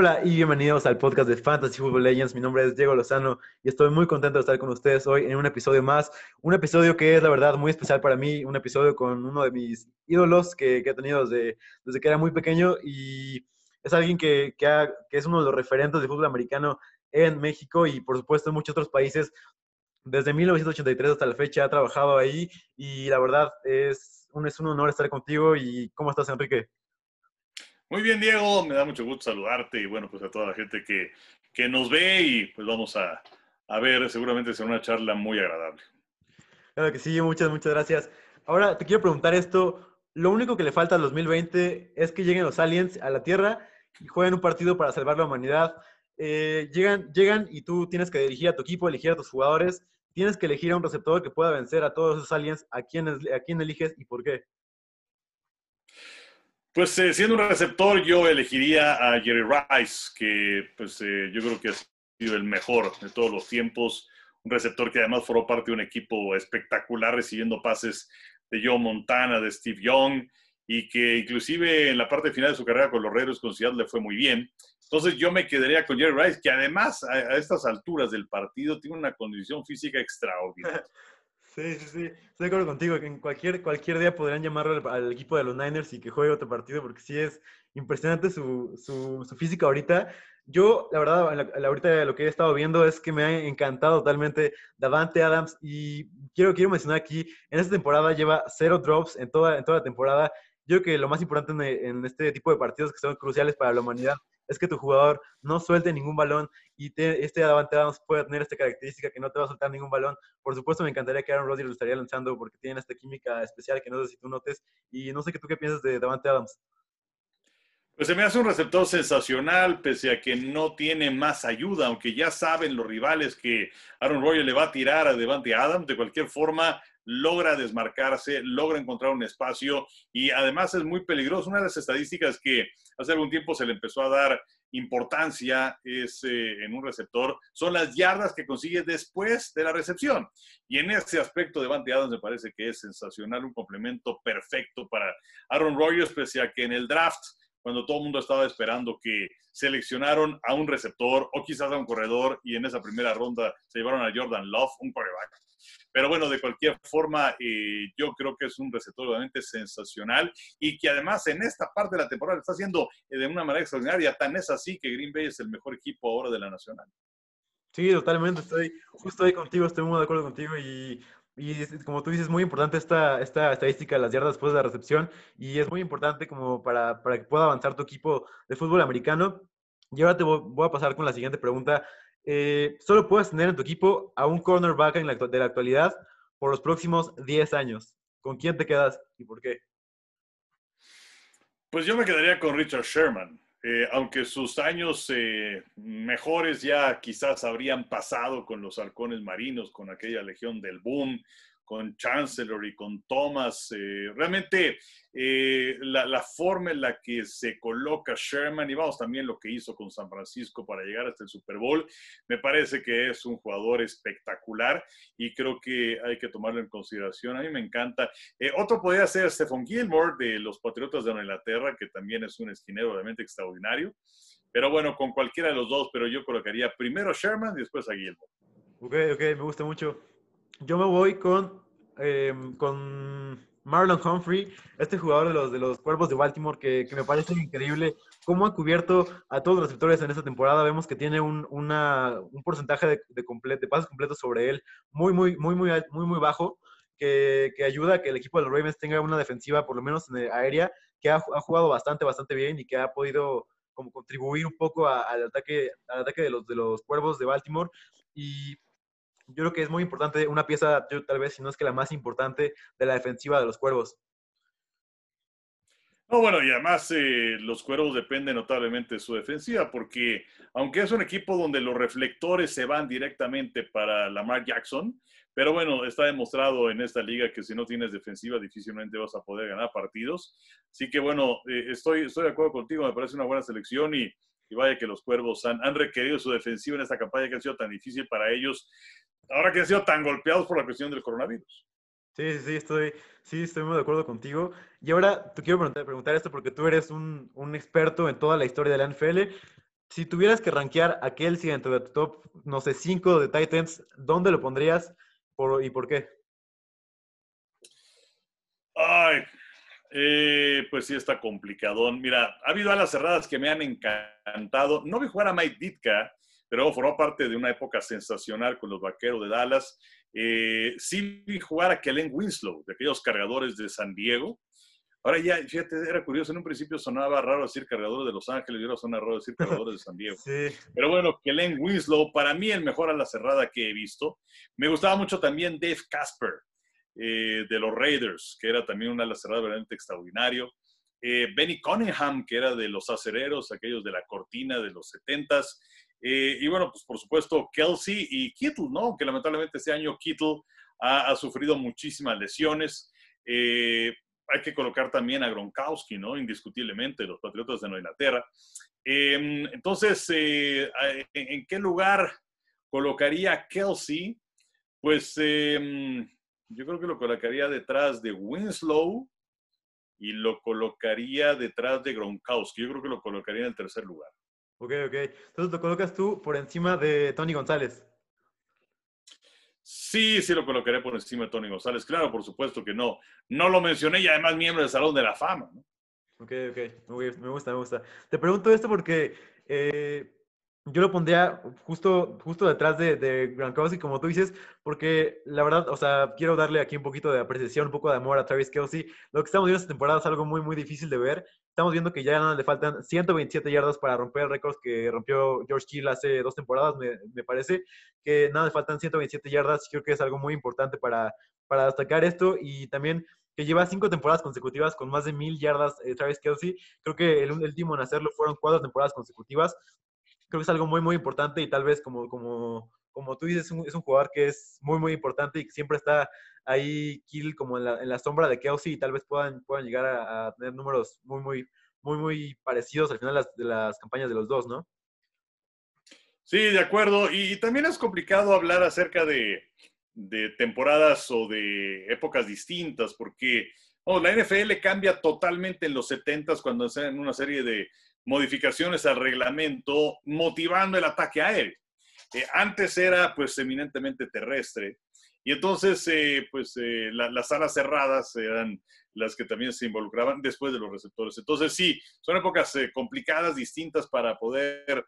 Hola y bienvenidos al podcast de Fantasy Football Legends. Mi nombre es Diego Lozano y estoy muy contento de estar con ustedes hoy en un episodio más. Un episodio que es, la verdad, muy especial para mí. Un episodio con uno de mis ídolos que, he tenido desde, desde, que era muy pequeño y es alguien que, que, es uno de los referentes de fútbol americano en México y, por supuesto, en muchos otros países. Desde 1983 hasta la fecha ha trabajado ahí y la verdad es un, es un honor estar contigo. ¿Y cómo estás, Enrique? Muy bien, Diego, me da mucho gusto saludarte y bueno, pues a toda la gente que, que nos ve y pues vamos a, a ver, seguramente será una charla muy agradable. Claro que sí, muchas, muchas gracias. Ahora te quiero preguntar esto, lo único que le falta al 2020 es que lleguen los aliens a la Tierra y jueguen un partido para salvar la humanidad. Eh, llegan, llegan y tú tienes que dirigir a tu equipo, elegir a tus jugadores, tienes que elegir a un receptor que pueda vencer a todos esos aliens. ¿A quién, a quién eliges y por qué? Pues eh, siendo un receptor, yo elegiría a Jerry Rice, que pues eh, yo creo que ha sido el mejor de todos los tiempos. Un receptor que además formó parte de un equipo espectacular recibiendo pases de Joe Montana, de Steve Young, y que inclusive en la parte final de su carrera con los Raiders con Seattle le fue muy bien. Entonces yo me quedaría con Jerry Rice, que además a estas alturas del partido tiene una condición física extraordinaria. Sí, sí, sí. Estoy de acuerdo contigo. En cualquier, cualquier día podrían llamarlo al, equipo de los Niners y que juegue otro partido, porque sí es impresionante su, su, su física ahorita. Yo, la verdad, la, ahorita lo que he estado viendo es que me ha encantado totalmente Davante Adams y quiero, quiero mencionar aquí, en esta temporada lleva cero drops en toda, en toda la temporada. Yo creo que lo más importante en, en este tipo de partidos que son cruciales para la humanidad es que tu jugador no suelte ningún balón y este Davante Adams puede tener esta característica que no te va a soltar ningún balón. Por supuesto, me encantaría que Aaron Rodgers lo estaría lanzando porque tiene esta química especial que no sé si tú notes. Y no sé qué tú qué piensas de Davante Adams. Pues se me hace un receptor sensacional, pese a que no tiene más ayuda, aunque ya saben los rivales que Aaron Rodgers le va a tirar a Devante Adams. De cualquier forma, logra desmarcarse, logra encontrar un espacio y además es muy peligroso. Una de las estadísticas que hace algún tiempo se le empezó a dar importancia es eh, en un receptor son las yardas que consigue después de la recepción. Y en ese aspecto de Vante Adams me parece que es sensacional, un complemento perfecto para Aaron Rodgers, pese a que en el draft cuando todo el mundo estaba esperando que seleccionaron a un receptor o quizás a un corredor y en esa primera ronda se llevaron a Jordan Love, un coreback pero bueno, de cualquier forma, eh, yo creo que es un receptor realmente sensacional y que además en esta parte de la temporada está haciendo eh, de una manera extraordinaria. Tan es así que Green Bay es el mejor equipo ahora de la Nacional. Sí, totalmente. Estoy justo ahí contigo, estoy muy de acuerdo contigo y y como tú dices, es muy importante esta, esta estadística de las yardas después de la recepción y es muy importante como para, para que pueda avanzar tu equipo de fútbol americano. Y ahora te voy a pasar con la siguiente pregunta. Eh, solo puedes tener en tu equipo a un cornerback de la actualidad por los próximos 10 años. ¿Con quién te quedas y por qué? Pues yo me quedaría con Richard Sherman. Eh, aunque sus años eh, mejores ya quizás habrían pasado con los halcones marinos, con aquella legión del boom, con Chancellor y con Thomas. Eh, realmente eh, la, forma en la que se coloca Sherman y vamos también lo que hizo con San Francisco para llegar hasta el Super Bowl, me parece que es un jugador espectacular y creo que hay que tomarlo en consideración. A mí me encanta. Eh, otro podría ser Stephon Gilmore de los Patriotas de Inglaterra, que también es un esquinero realmente extraordinario. Pero bueno, con cualquiera de los dos, pero yo colocaría primero a Sherman y después a Gilmore. Ok, ok, me gusta mucho. Yo me voy con, em, con Marlon Humphrey, este jugador de los, de los Cuervos de Baltimore, que, que me parece increíble cómo ha cubierto a todos los receptores en esta temporada. Vemos que tiene un, una, un porcentaje de, de, de pases completos sobre él muy, muy, muy, muy, muy, muy bajo. Que, que, ayuda a que el equipo de los Ravens tenga una defensiva, por lo menos en aérea, que ha, ha, jugado bastante, bastante bien y que ha podido como contribuir un poco al ataque, al ataque de los, de los Cuervos de Baltimore. Y yo creo que es muy importante, una pieza, yo tal vez, si no es que la más importante de la defensiva de los cuervos. No, bueno, y además eh, los cuervos dependen notablemente de su defensiva, porque aunque es un equipo donde los reflectores se van directamente para Lamar Jackson, pero bueno, está demostrado en esta liga que si no tienes defensiva difícilmente vas a poder ganar partidos. Así que bueno, eh, estoy, estoy de acuerdo contigo, me parece una buena selección y, y vaya que los cuervos han, han, requerido su defensiva en esta campaña que ha sido tan difícil para ellos ahora que han sido tan golpeados por la cuestión del coronavirus. Sí, sí, estoy, sí, estoy muy de acuerdo contigo. Y ahora te quiero preguntar, preguntar esto porque tú eres un, un, experto en toda la historia de la NFL. Si tuvieras que rankear a Kelsey dentro de tu top, no sé, 5 de Titans, ¿dónde lo pondrías por, y por qué? Ay, eh, pues sí está complicado. Mira, ha habido alas cerradas que me han encantado. No vi jugar a Mike Ditka, pero formó parte de una época sensacional con los vaqueros de Dallas. Eh, sí vi jugar a Kellen Winslow, de aquellos cargadores de San Diego. Ahora ya, fíjate, era curioso, en un principio sonaba raro decir cargadores de Los Ángeles y ahora suena raro decir cargadores de San Diego. Sí. Pero bueno, Kellen Winslow, para mí el mejor a la cerrada que he visto. Me gustaba mucho también Dave Casper, eh, de los Raiders, que era también una ala cerrada verdaderamente extraordinario. Eh, Benny Cunningham, que era de los acereros, aquellos de la cortina de los 70s. Eh, y bueno, pues por supuesto Kelsey y Kittle, ¿no? Que lamentablemente este año Kittle ha, sufrido muchísimas lesiones. Hay que colocar también a Gronkowski, ¿no? Indiscutiblemente, los Patriotas de Nueva Inglaterra. Em, entonces, ¿en qué lugar colocaría Kelsey? Pues em, yo creo que lo colocaría detrás de Winslow y lo colocaría detrás de Gronkowski. Yo creo que lo colocaría en el tercer lugar. Ok, ok. Entonces lo colocas tú por encima de Tony González. Sí, sí lo colocaré por encima de Tony González. Claro, por supuesto que no. No lo mencioné y además miembro del Salón de la Fama. ¿no? Ok, ok. Me gusta, me gusta. Te pregunto esto porque eh, yo lo pondría justo, justo detrás de, de Gronkowski, como tú dices, porque la verdad, o sea, quiero darle aquí un poquito de apreciación, un poco de amor a Travis Kelsey. Lo que estamos viendo esta temporada es algo muy, muy difícil de ver. Estamos viendo que ya le faltan 127 yardas para romper récords que rompió George Kittle hace dos temporadas, me, parece. Que nada, le faltan 127 yardas. Creo que es algo muy importante para, para destacar esto. Y también que lleva cinco temporadas consecutivas con más de mil yardas eh, Travis Kelsey. Creo que el último en hacerlo fueron cuatro temporadas consecutivas creo que es algo muy, muy importante y tal vez como, como, como tú dices, es un, jugador que es muy, muy importante y que siempre está ahí Kill como en la, en la sombra de Kelsey y tal vez puedan, puedan llegar a, tener números muy, muy, muy, muy parecidos al final de las, campañas de los dos, ¿no? Sí, de acuerdo. Y, también es complicado hablar acerca de, de, temporadas o de épocas distintas, porque oh, la NFL cambia totalmente en los 70 cuando hacen una serie de, modificaciones al reglamento motivando el ataque aéreo. Eh, antes era pues eminentemente terrestre y entonces eh, pues eh, las alas cerradas eran las que también se involucraban después de los receptores. Entonces sí, son épocas complicadas, distintas para poder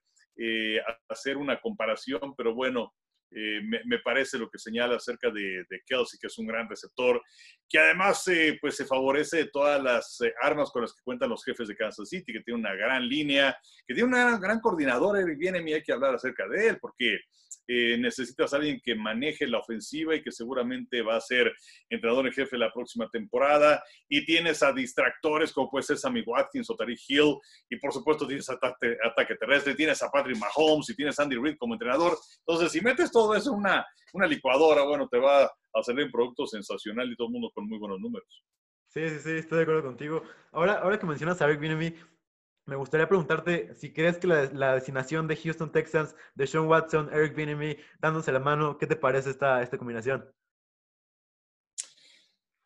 hacer una comparación, pero bueno, eh, me, parece lo que señala acerca de, Kelsey, que es un gran receptor, que además eh, pues se favorece de todas las eh, armas con las que cuentan los jefes de Kansas City, que tiene una gran línea, que tiene un gran, gran coordinador, y viene y hay que hablar acerca de él, porque eh, necesitas a alguien que maneje la ofensiva y que seguramente va a ser entrenador en jefe la próxima temporada. Y tienes a distractores como puede ser Sammy Watkins o Tariq Hill. Y por supuesto tienes ataque, ataque terrestre, tienes a Patrick Mahomes y tienes a Andy Reid como entrenador. Entonces, si metes todo eso en una, una licuadora, bueno, te va a salir un producto sensacional y todo el mundo con muy buenos números. Sí, sí, sí, estoy de acuerdo contigo. Ahora, ahora que mencionas a Eric Bienemy, me gustaría preguntarte si crees que la, designación de Houston Texans, de Sean Watson, Eric Bieniemy, dándose la mano, ¿qué te parece esta, esta combinación?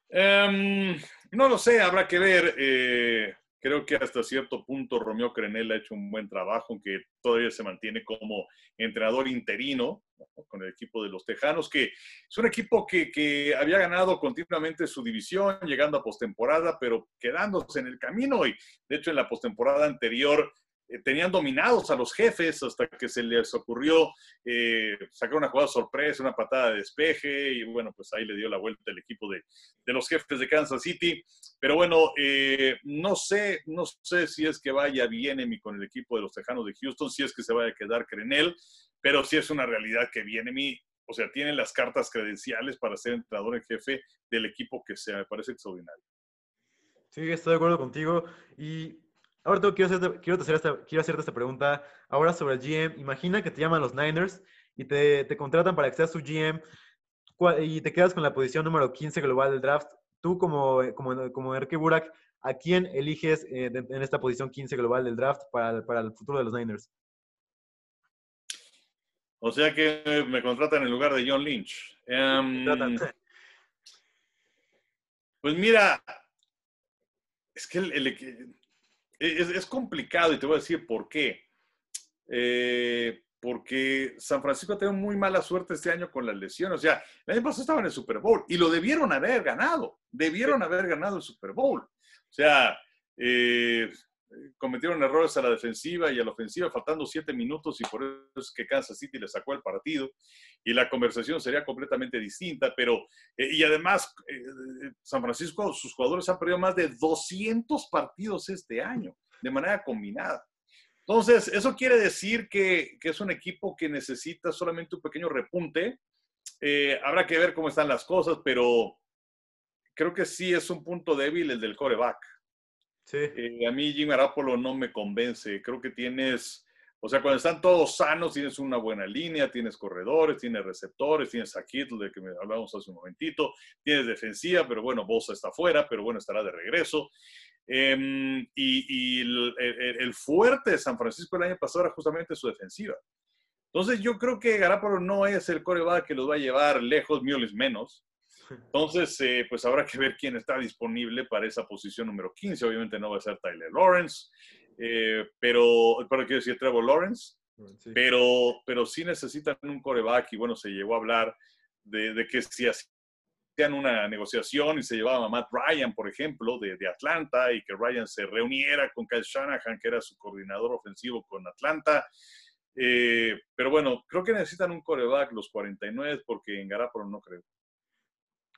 Em, no lo sé, habrá que ver. Eh, Creo que hasta cierto punto Romeo Crenel ha hecho un buen trabajo, aunque todavía se mantiene como entrenador interino con el equipo de los Tejanos, que es un equipo que, que había ganado continuamente su división, llegando a postemporada, pero quedándose en el camino. Y de hecho, en la postemporada anterior eh, tenían dominados a los jefes hasta que se les ocurrió eh, sacar una jugada sorpresa, una patada de despeje y bueno, pues ahí le dio la vuelta el equipo de, de los jefes de Kansas City. Pero bueno, eh, no sé, no sé si es que vaya bien con el equipo de los Tejanos de Houston, si es que se vaya a quedar Crenel, pero sí es una realidad que viene mi, o sea, tiene las cartas credenciales para ser entrenador en jefe del equipo que se me parece extraordinario. Sí, estoy de acuerdo contigo y Ahora quiero, hacerte, quiero, hacer esta, quiero hacerte esta pregunta. Ahora sobre el GM. Imagina que te llaman los Niners y te, te contratan para que seas su GM y te quedas con la posición número 15 global del draft. Tú como, como, como Enrique Burak, ¿a quién eliges eh, en esta posición 15 global del draft para, para el futuro de los Niners? O sea que me contratan en lugar de John Lynch. Um, pues mira, es que el, es, complicado y te voy a decir por qué. eh, porque San Francisco ha tenido muy mala suerte este año con las lesiones. O sea, el año pasado estaban en el Super Bowl y lo debieron haber ganado. Debieron haber ganado el Super Bowl. O sea, eh, cometieron errores a la defensiva y a la ofensiva, faltando siete minutos, y por eso es que Kansas City le sacó el partido. Y la conversación sería completamente distinta, pero, eh, y además, eh, San Francisco, sus jugadores han perdido más de 200 partidos este año, de manera combinada. Entonces, eso quiere decir que, que es un equipo que necesita solamente un pequeño repunte. Eh, habrá que ver cómo están las cosas, pero creo que sí es un punto débil el del coreback. Eh, a mí Jim Arapolo no me convence. Creo que tienes, o sea, cuando están todos sanos, tienes una buena línea, tienes corredores, tienes receptores, tienes a Kittle, de que hablábamos hace un momentito, tienes defensiva, pero bueno, Bosa está fuera, pero bueno, estará de regreso. Em, y, el, fuerte de San Francisco el año pasado era justamente su defensiva. Entonces yo creo que Garapolo no es el coreback que los va a llevar lejos, Mules menos. Entonces, eh, pues habrá que ver quién está disponible para esa posición número 15. Obviamente no va a ser Tyler Lawrence, eh, pero, pero quiero decir Trevor Lawrence, pero, pero sí necesitan un coreback y bueno, se llegó a hablar de, de que si hacían una negociación y se llevaban a Matt Ryan, por ejemplo, de, de, Atlanta y que Ryan se reuniera con Kyle Shanahan, que era su coordinador ofensivo con Atlanta. Eh, pero bueno, creo que necesitan un coreback los 49 porque en Garapolo no creo.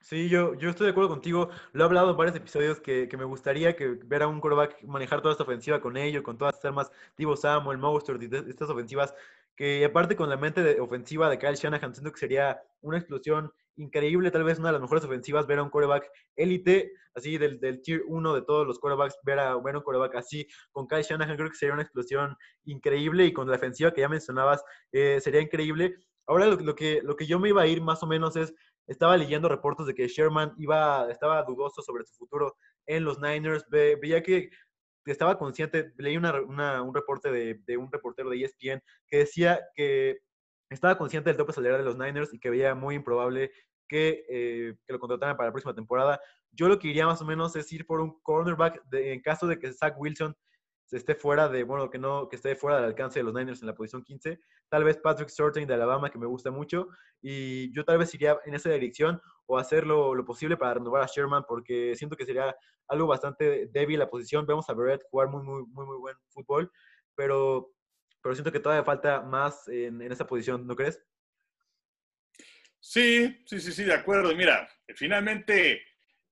Sí, yo, yo estoy de acuerdo contigo. Lo he hablado en varios episodios que, que me gustaría que ver a un quarterback manejar toda esta ofensiva con ello, con todas estas armas, Tivo Samuel, Mostert, estas ofensivas, que aparte con la mente de, ofensiva de Kyle Shanahan, siento que sería una explosión increíble, tal vez una de las mejores ofensivas, ver a un quarterback élite, así del, del tier 1 de todos los quarterbacks, ver a, ver un quarterback así con Kyle Shanahan, creo que sería una explosión increíble y con la defensiva que ya mencionabas, eh, sería increíble. Ahora lo, lo, que, lo que yo me iba a ir más o menos es estaba leyendo reportes de que Sherman iba, estaba dudoso sobre su futuro en los Niners. veía que estaba consciente, leí un reporte de, un reportero de ESPN que decía que estaba consciente del tope salarial de los Niners y que veía muy improbable que, eh, que, lo contrataran para la próxima temporada. Yo lo que iría más o menos es ir por un cornerback en caso de que Zach Wilson esté fuera de, bueno, que no, que esté fuera del alcance de los Niners en la posición 15. Tal vez Patrick Surtain de Alabama, que me gusta mucho. Y yo tal vez iría en esa dirección o hacer lo, posible para renovar a Sherman, porque siento que sería algo bastante débil la posición. Vemos a Barrett jugar muy, muy, muy, muy buen fútbol, pero, pero siento que todavía falta más en, en esa posición, ¿no crees? Sí, sí, sí, sí, de acuerdo. Mira, finalmente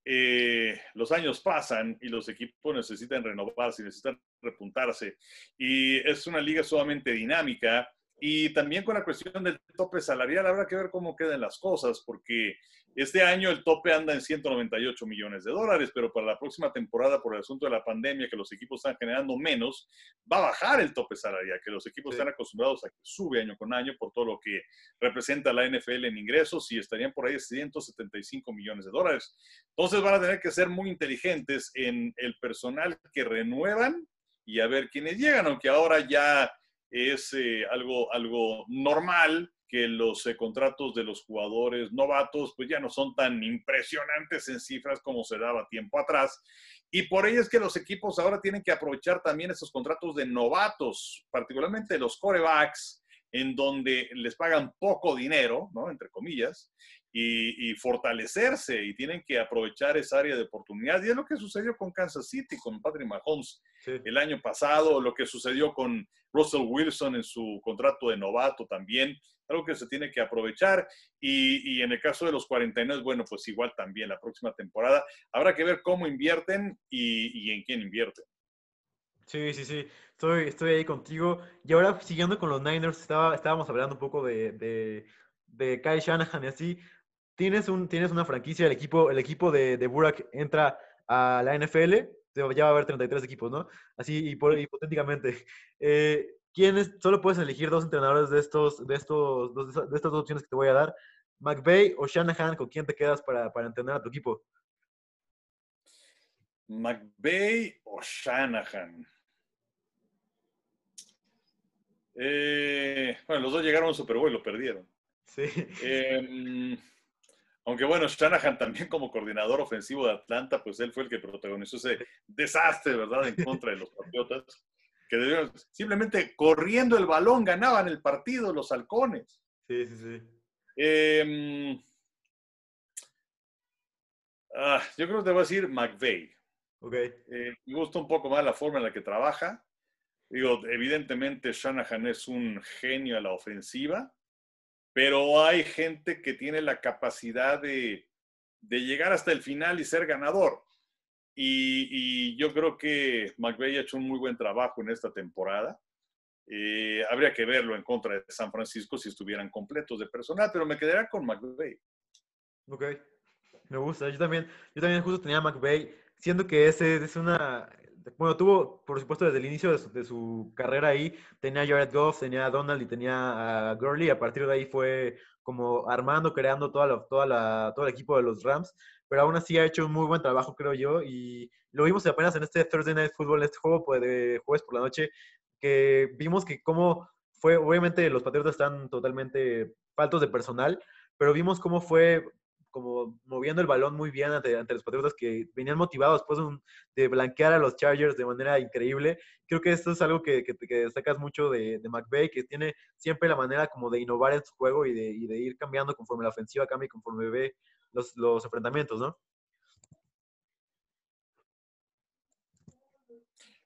eh, los años pasan y los equipos necesitan renovarse, necesitan repuntarse. Y es una liga sumamente dinámica. Y también con la cuestión del tope salarial, habrá que ver cómo quedan las cosas, porque este año el tope anda en 198 millones de dólares, pero para la próxima temporada, por el asunto de la pandemia, que los equipos están generando menos, va a bajar el tope salarial, que los equipos están acostumbrados a que sube año con año por todo lo que representa la NFL en ingresos y estarían por ahí 175 millones de dólares. Entonces van a tener que ser muy inteligentes en el personal que renuevan y a ver quiénes llegan, aunque ahora ya es eh, algo, algo normal que los eh, contratos de los jugadores novatos pues ya no son tan impresionantes en cifras como se daba tiempo atrás. Y por ello es que los equipos ahora tienen que aprovechar también esos contratos de novatos, particularmente los corebacks, en donde les pagan poco dinero, ¿no? Entre comillas, y, fortalecerse y tienen que aprovechar esa área de oportunidad. Y es lo que sucedió con Kansas City, con Patrick Mahomes el año pasado, lo que sucedió con Russell Wilson en su contrato de novato también, algo que se tiene que aprovechar. Y, y, en el caso de los 49, bueno, pues igual también la próxima temporada. Habrá que ver cómo invierten y, y en quién invierten. Sí, sí, sí, estoy, estoy ahí contigo. Y ahora, siguiendo con los Niners, estaba, estábamos hablando un poco de, de, de Kyle Shanahan y así tienes, un, tienes una franquicia, el equipo, el equipo de, de Burak entra a la NFL, ya va a haber 33 equipos, ¿no? Así hipotéticamente. Eh, ¿quiénes, solo puedes elegir dos entrenadores de, estos, de, estos, de estas dos opciones que te voy a dar? ¿McVay o Shanahan? ¿Con quién te quedas para, para entrenar a tu equipo? ¿McVay o Shanahan? Eh, bueno, los dos llegaron al Super Bowl y lo perdieron. Sí. Eh, aunque bueno, Shanahan también como coordinador ofensivo de Atlanta, pues él fue el que protagonizó ese desastre, ¿verdad?, en contra de los Patriotas. que simplemente corriendo el balón ganaban el partido los halcones. Sí, sí, sí. Em, ah, yo creo que te voy a decir McVeigh. Okay. Eh, me gusta un poco más la forma en la que trabaja. Digo, evidentemente Shanahan es un genio a la ofensiva, pero hay gente que tiene la capacidad de, de llegar hasta el final y ser ganador. Y, yo creo que McVeigh ha hecho un muy buen trabajo en esta temporada. Eh, habría que verlo en contra de San Francisco si estuvieran completos de personal, pero me quedaría con McVeigh. Ok, me gusta. Yo también, yo también justo tenía McVeigh, siendo que ese es una... Bueno, tuvo, por supuesto, desde el inicio de su, carrera ahí, tenía a Jared Goff, tenía a Donald y tenía a Gurley. A partir de ahí fue como armando, creando toda toda la, todo el equipo de los Rams pero aún así ha hecho un muy buen trabajo, creo yo, y lo vimos apenas en este Thursday Night Football, este juego pues, de jueves por la noche, que vimos que cómo fue, obviamente los Patriotas están totalmente faltos de personal, pero vimos cómo fue como moviendo el balón muy bien ante, ante los Patriotas que venían motivados después de, blanquear a los Chargers de manera increíble. Creo que esto es algo que, destacas mucho de, de que tiene siempre la manera como de innovar en su juego y de, y de ir cambiando conforme la ofensiva cambia y conforme ve los, los enfrentamientos, ¿no?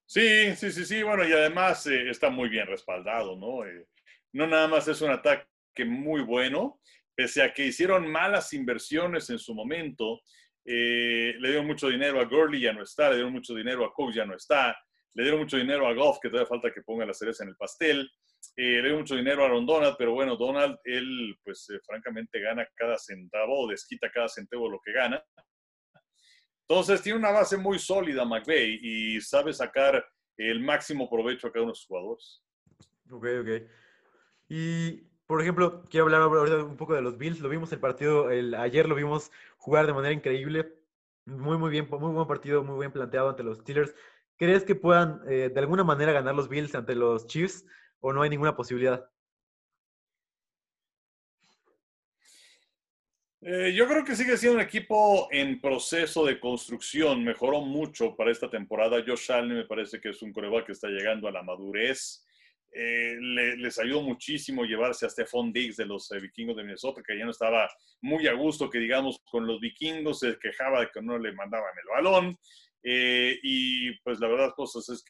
Sí, sí, sí, sí. Bueno, y además eh, está muy bien respaldado, ¿no? Eh, no nada más es un ataque muy bueno, pese a que hicieron malas inversiones en su momento. Eh, le dieron mucho dinero a Gurley, ya no está. Le dieron mucho dinero a Cook, ya no está. Le dieron mucho dinero a Goff, que todavía falta que ponga la cereza en el pastel. Eh, le dio mucho dinero a Aaron Donald, pero bueno, Donald, él pues eh, francamente gana cada centavo o desquita cada centavo lo que gana. Entonces tiene una base muy sólida McVeigh y sabe sacar el máximo provecho a cada uno de sus jugadores. Ok, ok. Y, por ejemplo, quiero hablar ahora un poco de los Bills. Lo vimos el partido, ayer lo vimos jugar de manera increíble. Muy, muy bien, muy buen partido, muy bien planteado ante los Steelers. ¿Crees que puedan eh, de alguna manera ganar los Bills ante los Chiefs? o no hay ninguna posibilidad? Eh, yo creo que sigue siendo un equipo en proceso de construcción. Mejoró mucho para esta temporada. Josh Allen me parece que es un coreback que está llegando a la madurez. Eh, les ayudó muchísimo llevarse a Stephon Diggs de los eh, vikingos de Minnesota, que ya no estaba muy a gusto, que digamos, con los vikingos se quejaba de que no le mandaban el balón. y pues la verdad, cosas es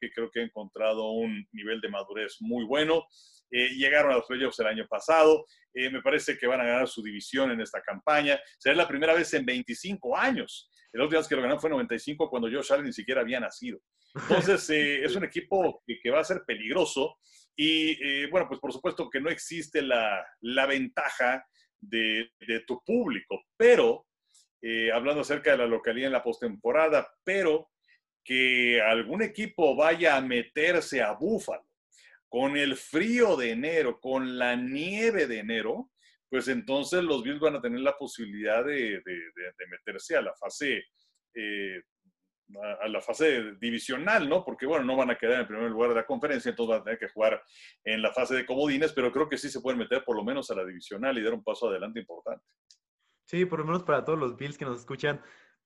que creo que ha encontrado un nivel de madurez muy bueno. Eh, llegaron a los playoffs el año pasado. Eh, me parece que van a ganar su división en esta campaña. Será la primera vez en 25 años. El vez que lo ganaron fue en 95 cuando Josh Allen ni siquiera había nacido. Entonces, eh, es un equipo que, va a ser peligroso. Y bueno, pues por supuesto que no existe la, la ventaja de, de, tu público, pero hablando acerca de la localidad en la postemporada, pero que algún equipo vaya a meterse a Búfalo con el frío de enero, con la nieve de enero, pues entonces los Bills van a tener la posibilidad de, meterse a la fase eh, a la fase divisional, ¿no? Porque, bueno, no van a quedar en primer lugar de la conferencia, entonces van a tener que jugar en la fase de comodines, pero creo que sí se pueden meter por lo menos a la divisional y dar un paso adelante importante. Sí, por lo menos para todos los Bills que nos escuchan,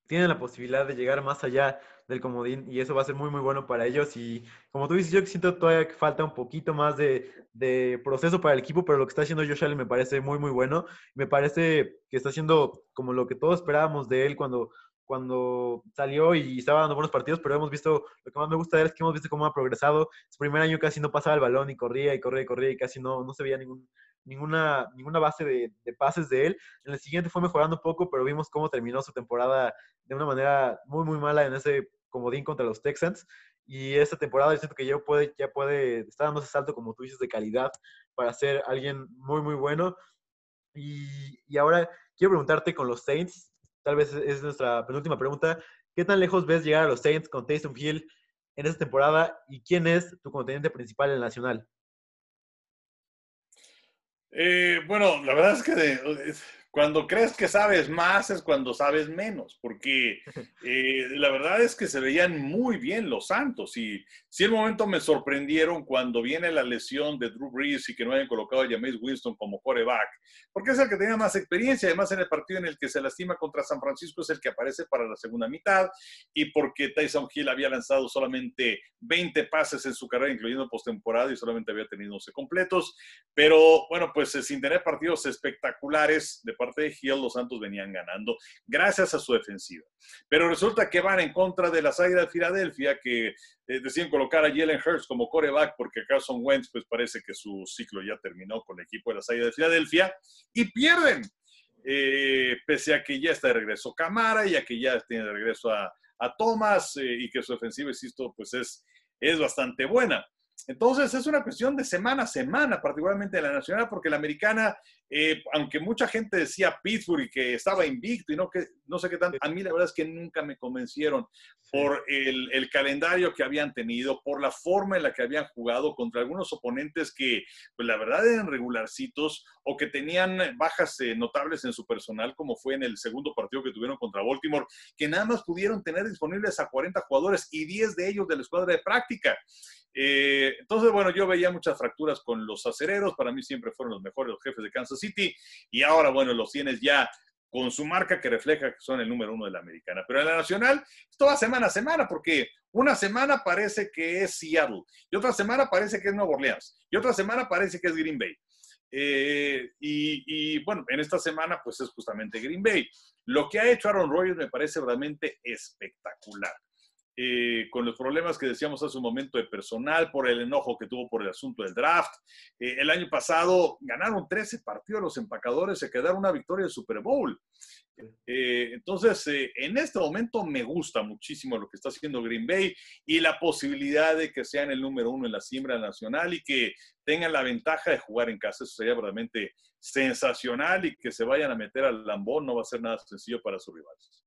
tienen la posibilidad de llegar más allá del comodín y eso va a ser muy, muy bueno para ellos. Y como tú dices, yo siento todavía que falta un poquito más de, de proceso para el equipo, pero lo que está haciendo Josh Allen me parece muy, muy bueno. Me parece que está haciendo como lo que todos esperábamos de él cuando, cuando salió y estaba dando buenos partidos, pero hemos visto, lo que más me gusta de él es que hemos visto cómo ha progresado. Su primer año casi no pasaba el balón y corría y corría y corría y casi no, no se veía ningún, ninguna, ninguna base de, de, pases de él. En el siguiente fue mejorando un poco, pero vimos cómo terminó su temporada de una manera muy, muy mala en ese comodín contra los Texans. Y esta temporada yo siento que ya puede, ya puede, estar dando ese salto, como tú dices, de calidad para ser alguien muy, muy bueno. Y, y ahora quiero preguntarte con los Saints, tal vez es nuestra penúltima pregunta, ¿qué tan lejos ves llegar a los Saints con Taysom Hill en esta temporada y quién es tu contendiente principal en el Nacional? Eh, bueno, la verdad es que cuando crees que sabes más es cuando sabes menos, porque eh, la verdad es que se veían muy bien los Santos y sí el momento me sorprendieron cuando viene la lesión de Drew Brees y que no hayan colocado a James Winston como coreback, porque es el que tenía más experiencia, además en el partido en el que se lastima contra San Francisco es el que aparece para la segunda mitad y porque Tyson Hill había lanzado solamente 20 pases en su carrera, incluyendo postemporada y solamente había tenido 11 completos, pero bueno, pues eh, sin tener partidos espectaculares de parte de Hill, los Santos venían ganando gracias a su defensiva. Pero resulta que van en contra de las Águilas de Filadelfia, que eh, deciden colocar a Jalen Hurts como coreback porque Carson Wentz, pues parece que su ciclo ya terminó con el equipo de las Águilas de Filadelfia y pierden. Eh, pese a que ya está de regreso Camara y a que ya tiene de regreso a, Thomas eh, y que su ofensiva, insisto, pues es, es bastante buena. Entonces es una cuestión de semana a semana, particularmente en la nacional, porque la americana, eh, aunque mucha gente decía Pittsburgh y que estaba invicto y no, que, no sé qué tanto, a mí la verdad es que nunca me convencieron por el, el, calendario que habían tenido, por la forma en la que habían jugado contra algunos oponentes que, pues la verdad eran regularcitos o que tenían bajas eh, notables en su personal, como fue en el segundo partido que tuvieron contra Baltimore, que nada más pudieron tener disponibles a 40 jugadores y 10 de ellos de la escuadra de práctica. Eh, entonces, bueno, yo veía muchas fracturas con los acereros, para mí siempre fueron los mejores los jefes de Kansas City, y ahora, bueno, los tienes ya con su marca que refleja que son el número uno de la americana. Pero en la nacional, esto va semana a semana, porque una semana parece que es Seattle, y otra semana parece que es Nueva Orleans, y otra semana parece que es Green Bay. Eh, y, y, bueno, en esta semana pues es justamente Green Bay. Lo que ha hecho Aaron Rodgers me parece realmente espectacular. Eh, con los problemas que decíamos hace un momento de personal, por el enojo que tuvo por el asunto del draft. Eh, el año pasado ganaron 13 partidos los empacadores, se quedaron una victoria del Super Bowl. Eh, entonces, en este momento me gusta muchísimo lo que está haciendo Green Bay y la posibilidad de que sean el número uno en la siembra nacional y que tengan la ventaja de jugar en casa. Eso sería realmente sensacional y que se vayan a meter al lambón no va a ser nada sencillo para sus rivales.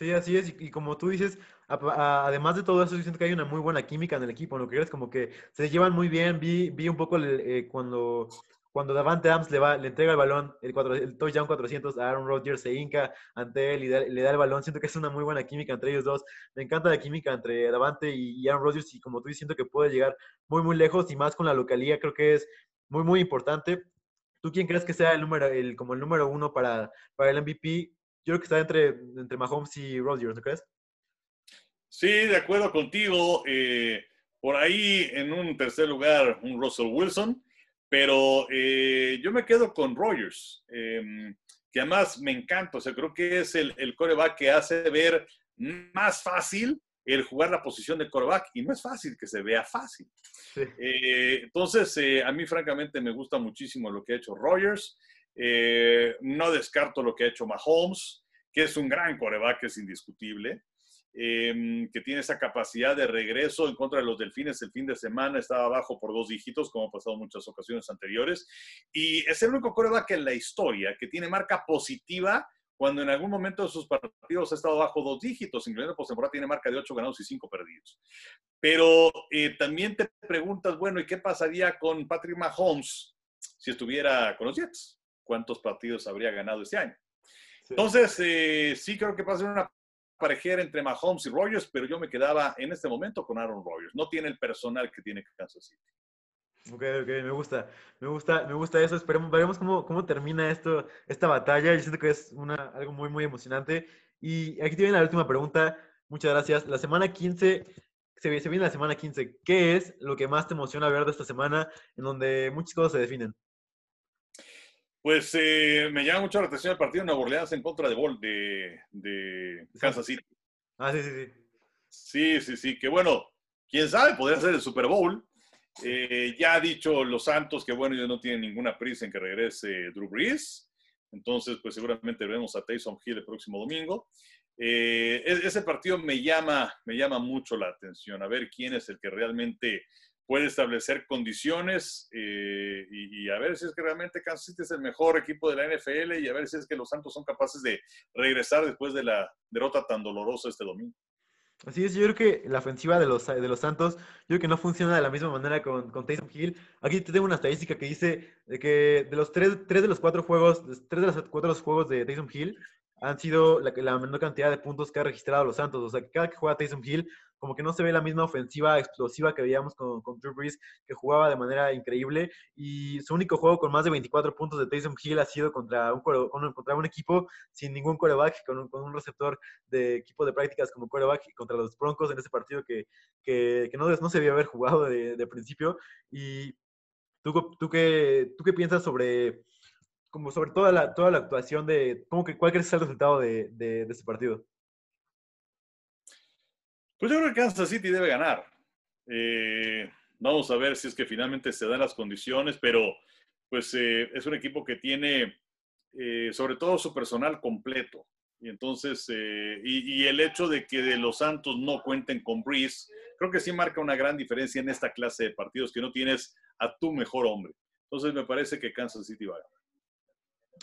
Sí, así es. Y, como tú dices, además de todo eso, yo siento que hay una muy buena química en el equipo. Lo que es como que se llevan muy bien. Vi, vi un poco eh, cuando, cuando Davante Adams le, va, le entrega el balón, el, cuatro, el touchdown 400 a Aaron Rodgers, se hinca ante él y le da el balón. Siento que es una muy buena química entre ellos dos. Me encanta la química entre Davante y, Aaron Rodgers. Y como tú dices, siento que puede llegar muy, muy lejos y más con la localía. Creo que es muy, muy importante. ¿Tú quién crees que sea el número, el, como el número uno para, para el MVP? Yo creo que está entre, entre Mahomes y Rodgers, ¿no crees? Sí, de acuerdo contigo. Eh, por ahí en un tercer lugar, un Russell Wilson, pero eh, yo me quedo con Rodgers, em, que además me encanta. O sea, creo que es el, el coreback que hace ver más fácil el jugar la posición de coreback y no es fácil que se vea fácil. Eh, entonces, a mí francamente me gusta muchísimo lo que ha hecho Rodgers. Eh, no descarto lo que ha hecho Mahomes, que es un gran coreback, es indiscutible, eh, que tiene esa capacidad de regreso en contra de los delfines el fin de semana, estaba abajo por dos dígitos, como ha pasado en muchas ocasiones anteriores, y es el único coreback en la historia que tiene marca positiva cuando en algún momento de sus partidos ha estado bajo dos dígitos, incluyendo postemporada, tiene marca de ocho ganados y cinco perdidos. Pero eh, también te preguntas, bueno, ¿y qué pasaría con Patrick Mahomes si estuviera con los Jets? Cuántos partidos habría ganado este año. Entonces, eh, sí creo que pasa una parejera entre Mahomes y Rogers, pero yo me quedaba en este momento con Aaron Rodgers. No tiene el personal que tiene Kansas City. Ok, ok, me gusta, me gusta, me gusta eso. Esperemos, veremos cómo, cómo termina esto, esta batalla. Yo siento que es una, algo muy, muy emocionante. Y aquí te viene la última pregunta. Muchas gracias. La semana 15, se, se viene la semana 15. ¿Qué es lo que más te emociona ver de esta semana en donde muchas cosas se definen? Pues eh, me llama mucho la atención el partido de Nueva Orleans en contra de, Bol, de, de Kansas City. Ah, sí, sí, sí. Sí, sí, sí. Que bueno, quién sabe, podría ser el Super Bowl. Eh, ya ha dicho Los Santos que bueno, ellos no tienen ninguna prisa en que regrese Drew Brees. Entonces, pues seguramente veremos a Taysom Hill el próximo domingo. Eh, e-, ese partido me llama, me llama mucho la atención, a ver quién es el que realmente puede establecer condiciones eh, y, a ver si es que realmente Kansas City es el mejor equipo de la NFL y a ver si es que los Santos son capaces de regresar después de la derrota tan dolorosa este domingo. Así es, yo creo que la ofensiva de los, de los Santos, yo creo que no funciona de la misma manera con, con Taysom Hill. Aquí te tengo una estadística que dice de que de los tres, tres de los cuatro juegos, tres de los cuatro los juegos de Taysom Hill han sido la, menor cantidad de puntos que ha registrado los Santos. O sea, que cada que juega Taysom Hill como que no se ve la misma ofensiva explosiva que veíamos con, con Drew Brees, que jugaba de manera increíble. Y su único juego con más de 24 puntos de Taysom Hill ha sido contra un, contra un equipo sin ningún coreback, con un, receptor de equipo de prácticas como coreback contra los Broncos en ese partido que, que, que no, no se debió haber jugado de, de principio. Y tú, tú, qué, tú qué piensas sobre como sobre toda la, toda la actuación de, ¿cómo que, ¿cuál crees que es el resultado de, de, de ese partido? Pues yo creo que Kansas City debe ganar. Eh, vamos a ver si es que finalmente se dan las condiciones, pero pues eh, es un equipo que tiene eh, sobre todo su personal completo. Y entonces, y, y, el hecho de que de los Santos no cuenten con Breeze, creo que sí marca una gran diferencia en esta clase de partidos que no tienes a tu mejor hombre. Entonces me parece que Kansas City va a ganar.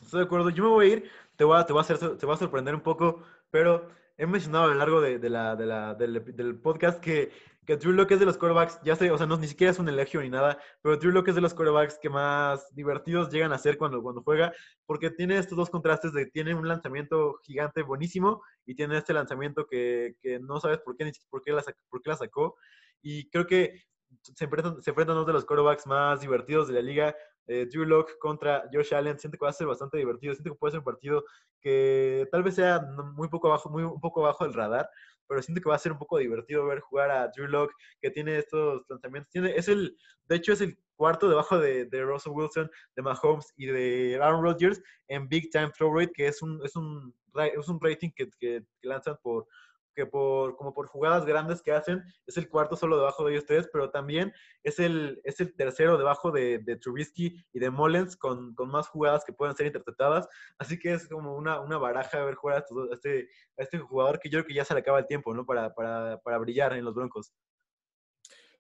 Estoy de acuerdo. Yo me voy a ir, te voy a, te voy a, hacer, te voy a sorprender un poco, pero he mencionado a lo largo de, de la, de la, del, del, podcast que, que Drew Locke es de los quarterbacks, ya sé, o sea, no, ni siquiera es un elegio ni nada, pero Drew Locke es de los quarterbacks que más divertidos llegan a ser cuando, cuando juega, porque tiene estos dos contrastes de, tiene un lanzamiento gigante buenísimo y tiene este lanzamiento que, que no sabes por qué, ni por qué, la, por qué la sacó. Y creo que se enfrentan, se enfrentan dos de los quarterbacks más divertidos de la liga, eh, Drew Locke contra Josh Allen, siento que va a ser bastante divertido, siento que puede ser un partido que tal vez sea muy poco abajo, muy, un poco abajo del radar, pero siento que va a ser un poco divertido ver jugar a Drew Locke, que tiene estos lanzamientos, tiene, es el, de hecho es el cuarto debajo de, de Russell Wilson, de Mahomes y de Aaron Rodgers en Big Time Throw Rate, que es un, es un, es un rating que, que, que lanzan por que por, como por jugadas grandes que hacen, es el cuarto solo debajo de ellos tres, pero también es el, es el tercero debajo de, de Trubisky y de Mullens con, con, más jugadas que pueden ser interpretadas. Así que es como una, una baraja ver jugar a, este, a este jugador que yo creo que ya se le acaba el tiempo, ¿no? Para, para, para brillar en los Broncos.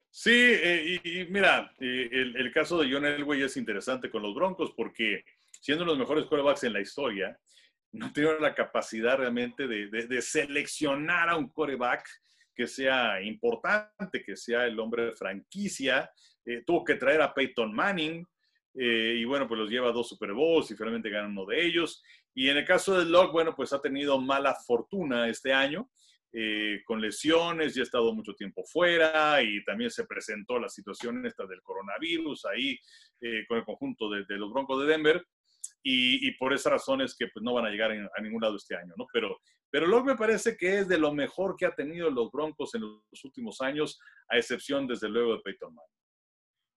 Sí, eh, y, y, mira, eh, el, el, caso de John Elway es interesante con los Broncos porque siendo los mejores quarterbacks en la historia, no tiene la capacidad realmente de, de, seleccionar a un coreback que sea importante, que sea el hombre de franquicia. Eh, tuvo que traer a Peyton Manning eh, y bueno, pues los lleva a dos Super Bowls y finalmente gana uno de ellos. Y en el caso de Locke, bueno, pues ha tenido mala fortuna este año. Eh, con lesiones, ya ha estado mucho tiempo fuera y también se presentó la situación esta del coronavirus ahí con el conjunto de, de, los Broncos de Denver y, y por esas razones que pues, no van a llegar a ningún lado este año, ¿no? Pero, pero luego me parece que es de lo mejor que ha tenido los Broncos en los últimos años, a excepción, desde luego, de Peyton Manning.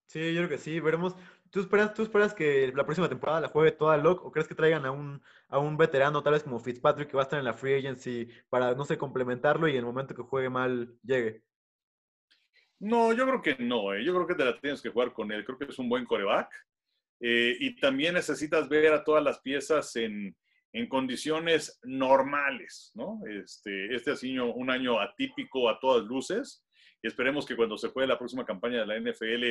Sí, yo creo que sí, veremos. ¿Tú esperas, ¿Tú esperas que la próxima temporada la juegue toda Locke o crees que traigan a un, a un veterano, tal vez como Fitzpatrick, que va a estar en la free agency para, no sé, complementarlo y en el momento que juegue mal llegue? No, yo creo que no. ¿eh? Yo creo que te la tienes que jugar con él. Creo que es un buen coreback. Eh, y también necesitas ver a todas las piezas en, en condiciones normales, ¿no? Este, este sido un año atípico a todas luces y esperemos que cuando se juegue la próxima campaña de la NFL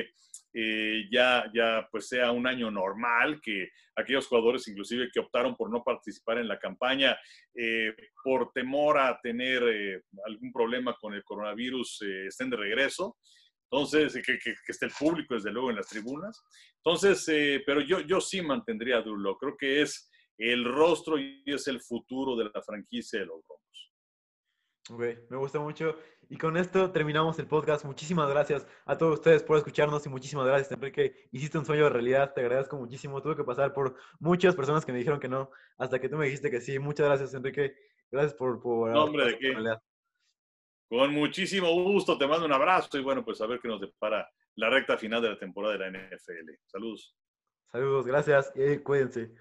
eh, ya, ya pues sea un año normal, que aquellos jugadores inclusive que optaron por no participar en la campaña eh, por temor a tener eh, algún problema con el coronavirus eh, estén de regreso. Entonces, que, que, que, esté el público, desde luego, en las tribunas. Entonces, eh, pero yo, yo sí mantendría a Creo que es el rostro y es el futuro de la franquicia de los Broncos. Ok, me gusta mucho. Y con esto terminamos el podcast. Muchísimas gracias a todos ustedes por escucharnos y muchísimas gracias, Enrique. Hiciste un sueño de realidad, te agradezco muchísimo. Tuve que pasar por muchas personas que me dijeron que no, hasta que tú me dijiste que sí. Muchas gracias, Enrique. Gracias por... por no, hombre, ¿de qué? Realidad. Con muchísimo gusto, te mando un abrazo y bueno, pues a ver qué nos depara la recta final de la temporada de la NFL. Saludos. Saludos, gracias y cuídense.